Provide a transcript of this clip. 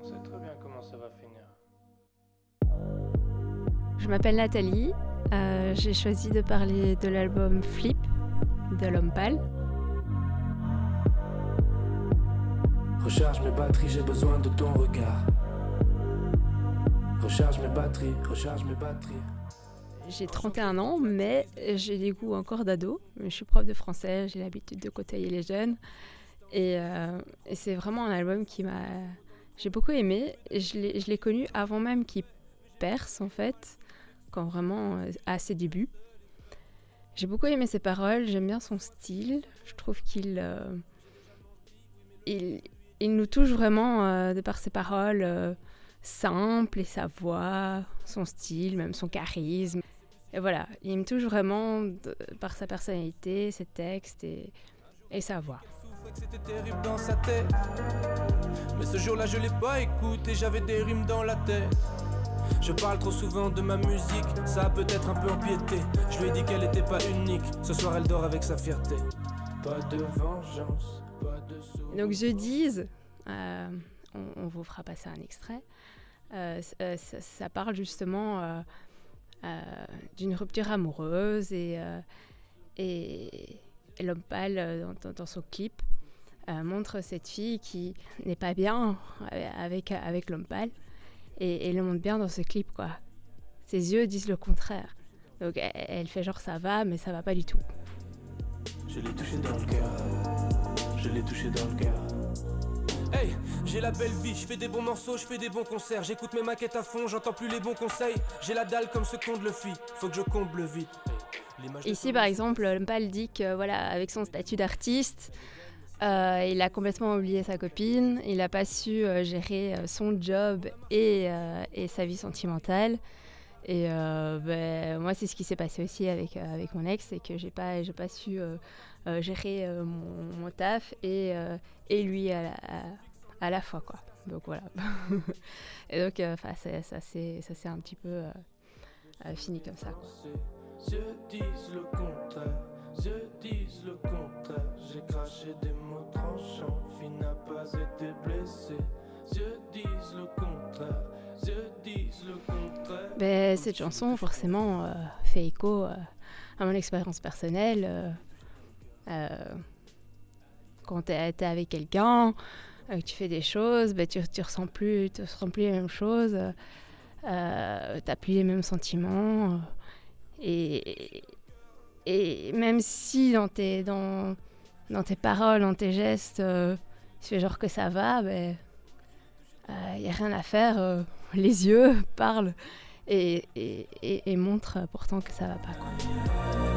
On sait très bien comment ça va finir. Je m'appelle Nathalie. Euh, J'ai choisi de parler de l'album Flip de l'homme pâle. Recharge mes batteries, j'ai besoin de ton regard. Recharge mes batteries, recharge mes batteries. J'ai 31 ans, mais j'ai des goûts encore d'ado. Je suis prof de français, j'ai l'habitude de côtoyer les jeunes. Et, euh, c'est vraiment un album qui m'a. J'ai beaucoup aimé. Je l'ai connu avant même qu'il perce, en fait, quand vraiment euh, à ses débuts. J'ai beaucoup aimé ses paroles, j'aime bien son style. Je trouve qu'il. euh, il, nous touche vraiment de par ses paroles simples et sa voix, son style, même son charisme. Et voilà, il me touche vraiment de- par sa personnalité, ses textes et, et sa voix. c'était terrible dans sa tête. Mais ce jour-là, je l'ai pas écouté, j'avais des rimes dans la tête. Je parle trop souvent de ma musique, ça a peut-être un peu empiété. Je lui ai dit qu'elle était pas unique, ce soir elle dort avec sa fierté. Pas de vengeance, pas de Donc je dise, euh, on, vous fera passer un extrait, euh, euh, ça, parle justement euh, d'une rupture amoureuse et, et, l'homme pâle dans, son clip montre cette fille qui n'est pas bien avec, avec l'homme pâle et, et le montre bien dans ce clip quoi. Ses yeux disent le contraire. Donc elle, elle fait genre ça va mais ça va pas du tout. Je l'ai touché dans le cœur. Je l'ai touché dans le cœur. Hey, j'ai la belle vie, je fais des bons morceaux, je fais des bons concerts, j'écoute mes maquettes à fond, j'entends plus les bons conseils. J'ai la dalle comme ce compte le fit, faut que je comble vite. De Ici, par exemple, Lumpal dit que, voilà, avec son statut d'artiste, euh, il a complètement oublié sa copine, il n'a pas su euh, gérer euh, son job et, et sa vie sentimentale. Et ben, moi, c'est ce qui s'est passé aussi avec, euh, avec mon ex, c'est que j'ai pas, pas su euh, euh, gérer mon, mon taf et, et lui à la, à, à la fois, quoi. Donc voilà. et donc, c'est- ça ça s'est un petit peu fini comme ça, quoi. Le contraire, yeux disent le contraire. J'ai craché des mots tranchants, fille n'a pas été blessée. Yeux disent le contraire, yeux disent le contraire. Ben, cette chanson, forcément, euh, fait écho euh, à mon expérience personnelle. euh, quand tu es, avec quelqu'un, que tu fais des choses, ben, tu ne ressens, plus, tu ressens plus les mêmes choses, tu n'as plus les mêmes sentiments. et, et même si dans tes, dans, dans tes paroles, dans tes gestes, tu fais genre que ça va, ben, il n'y a rien à faire. euh, les yeux parlent et, montrent pourtant que ça va pas. Quoi.